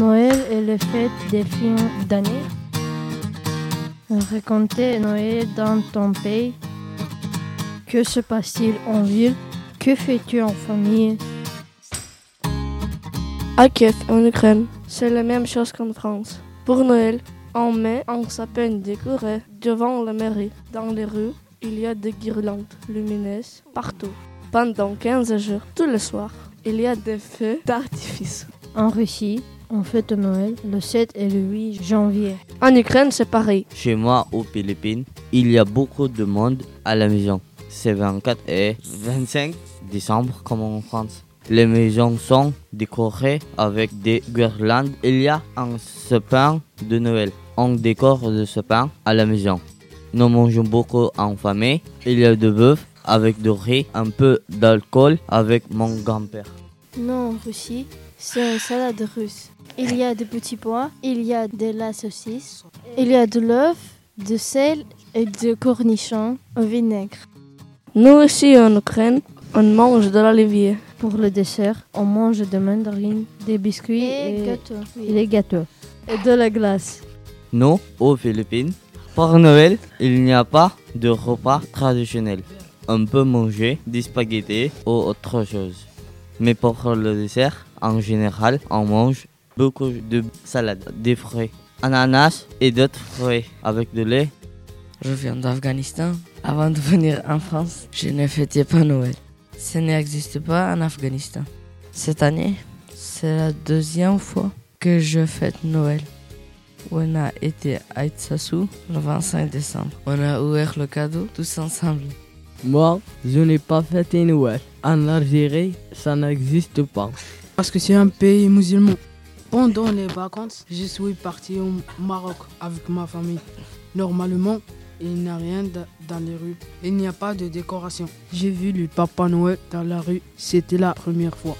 Noël est le fête des fins d'année. Racontez Noël dans ton pays. Que se passe-t-il en ville? Que fais-tu en famille? À Kiev, en Ukraine, c'est la même chose qu'en France. Pour Noël, en mai, un sapin décoré devant la mairie. Dans les rues, il y a des guirlandes lumineuses partout. Pendant 15 jours, tous les soirs, il y a des feux d'artifice. En Russie, on fête Noël le 7 et le 8 janvier. En Ukraine, c'est pareil. Chez moi, aux Philippines, il y a beaucoup de monde à la maison. C'est 24 et 25 décembre comme en France. Les maisons sont décorées avec des guirlandes. Il y a un sapin de Noël. On décore le sapin à la maison. Nous mangeons beaucoup en famille. Il y a de bœuf avec du riz, un peu d'alcool avec mon grand-père. Non, en Russie, c'est une salade russe. Il y a des petits pois, il y a de la saucisse, il y a de l'œuf, du sel et de cornichons au vinaigre. Nous ici en Ukraine, on mange de l'olivier. Pour le dessert, on mange des mandarines, des biscuits et, gâteaux. et des gâteaux. Et de la glace. Nous, aux Philippines, pour Noël, il n'y a pas de repas traditionnel. On peut manger des spaghettis ou autre chose. Mais pour le dessert, en général, on mange beaucoup de salade, des fruits, ananas et d'autres fruits avec du lait. Je viens d'Afghanistan. Avant de venir en France, je ne fêtais pas Noël. Ça n'existe pas en Afghanistan. Cette année, c'est la deuxième fois que je fête Noël. On a été à Itsasu le 25 décembre. On a ouvert le cadeau tous ensemble. Moi, je n'ai pas fêté Noël. En Algérie, ça n'existe pas. Parce que c'est un pays musulman. Pendant les vacances, je suis parti au Maroc avec ma famille. Normalement, il n'y a rien dans les rues. Il n'y a pas de décoration. J'ai vu le Papa Noël dans la rue. C'était la première fois.